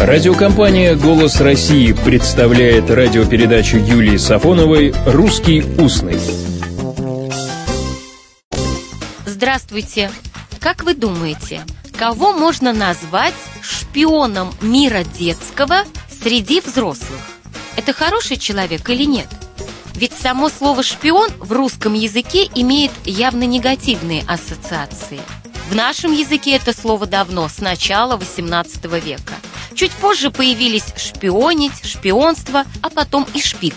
Радиокомпания «Голос России» представляет радиопередачу Юлии Сафоновой «Русский устный». Здравствуйте! Как вы думаете, кого можно назвать шпионом мира детского среди взрослых? Это хороший человек или нет? Ведь само слово «шпион» в русском языке имеет явно негативные ассоциации. В нашем языке это слово давно, с начала XVIII века – Чуть позже появились шпионить, шпионство, а потом и шпик.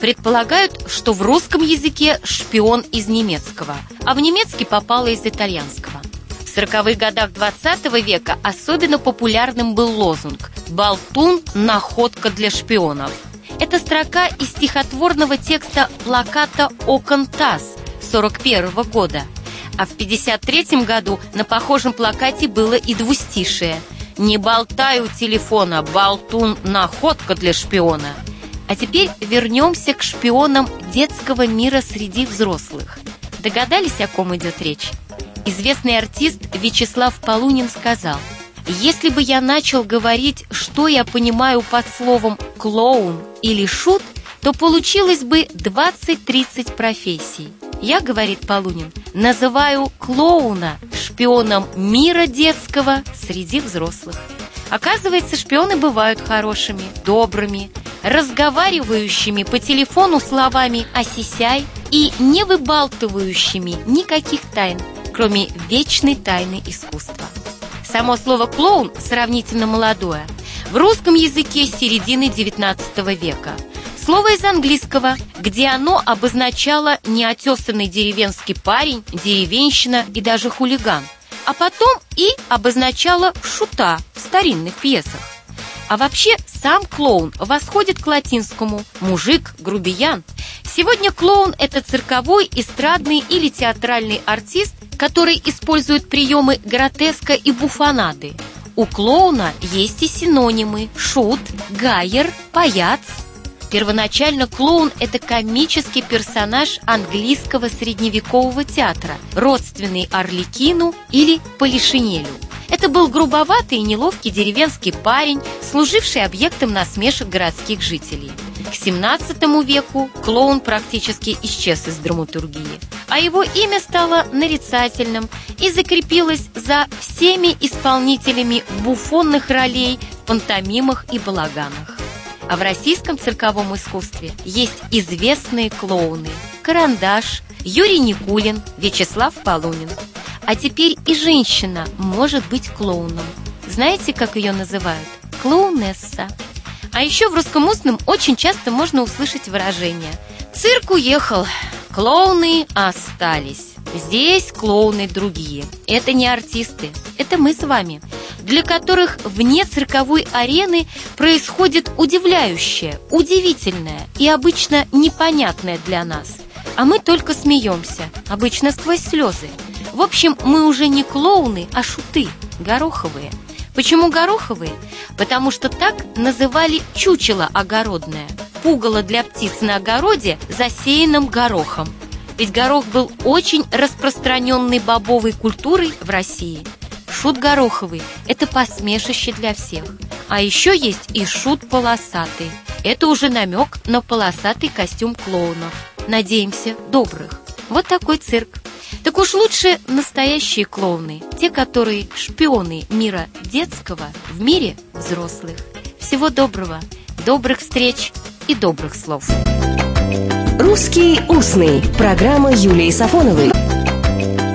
Предполагают, что в русском языке шпион из немецкого, а в немецкий попало из итальянского. В 40-х годах 20 века особенно популярным был лозунг «Болтун – находка для шпионов». Это строка из стихотворного текста плаката «Окон ТАСС» 41 года. А в 53 году на похожем плакате было и двустишее – не болтай у телефона, болтун – находка для шпиона. А теперь вернемся к шпионам детского мира среди взрослых. Догадались, о ком идет речь? Известный артист Вячеслав Полунин сказал, «Если бы я начал говорить, что я понимаю под словом «клоун» или «шут», то получилось бы 20-30 профессий. Я, говорит Полунин, называю клоуна шпионом мира детского среди взрослых. Оказывается, шпионы бывают хорошими, добрыми, разговаривающими по телефону словами «осисяй» и не выбалтывающими никаких тайн, кроме вечной тайны искусства. Само слово «клоун» сравнительно молодое. В русском языке середины XIX века – Слово из английского, где оно обозначало неотесанный деревенский парень, деревенщина и даже хулиган, а потом и обозначало шута в старинных пьесах. А вообще сам клоун восходит к латинскому «мужик», «грубиян». Сегодня клоун – это цирковой, эстрадный или театральный артист, который использует приемы гротеска и буфонады. У клоуна есть и синонимы – шут, гайер, паяц – Первоначально клоун – это комический персонаж английского средневекового театра, родственный Орликину или Полишинелю. Это был грубоватый и неловкий деревенский парень, служивший объектом насмешек городских жителей. К 17 веку клоун практически исчез из драматургии, а его имя стало нарицательным и закрепилось за всеми исполнителями буфонных ролей в пантомимах и балаганах. А в российском цирковом искусстве есть известные клоуны Карандаш, Юрий Никулин, Вячеслав Полунин. А теперь и женщина может быть клоуном. Знаете, как ее называют? Клоунесса. А еще в русском устном очень часто можно услышать выражение «Цирк уехал, клоуны остались». Здесь клоуны другие. Это не артисты, это мы с вами – для которых вне цирковой арены происходит удивляющее, удивительное и обычно непонятное для нас. А мы только смеемся, обычно сквозь слезы. В общем, мы уже не клоуны, а шуты, гороховые. Почему гороховые? Потому что так называли чучело огородное, пугало для птиц на огороде, засеянном горохом. Ведь горох был очень распространенной бобовой культурой в России – Шут гороховый – это посмешище для всех. А еще есть и шут полосатый. Это уже намек на полосатый костюм клоунов. Надеемся, добрых. Вот такой цирк. Так уж лучше настоящие клоуны, те, которые шпионы мира детского в мире взрослых. Всего доброго, добрых встреч и добрых слов. «Русский устный» – программа Юлии Сафоновой.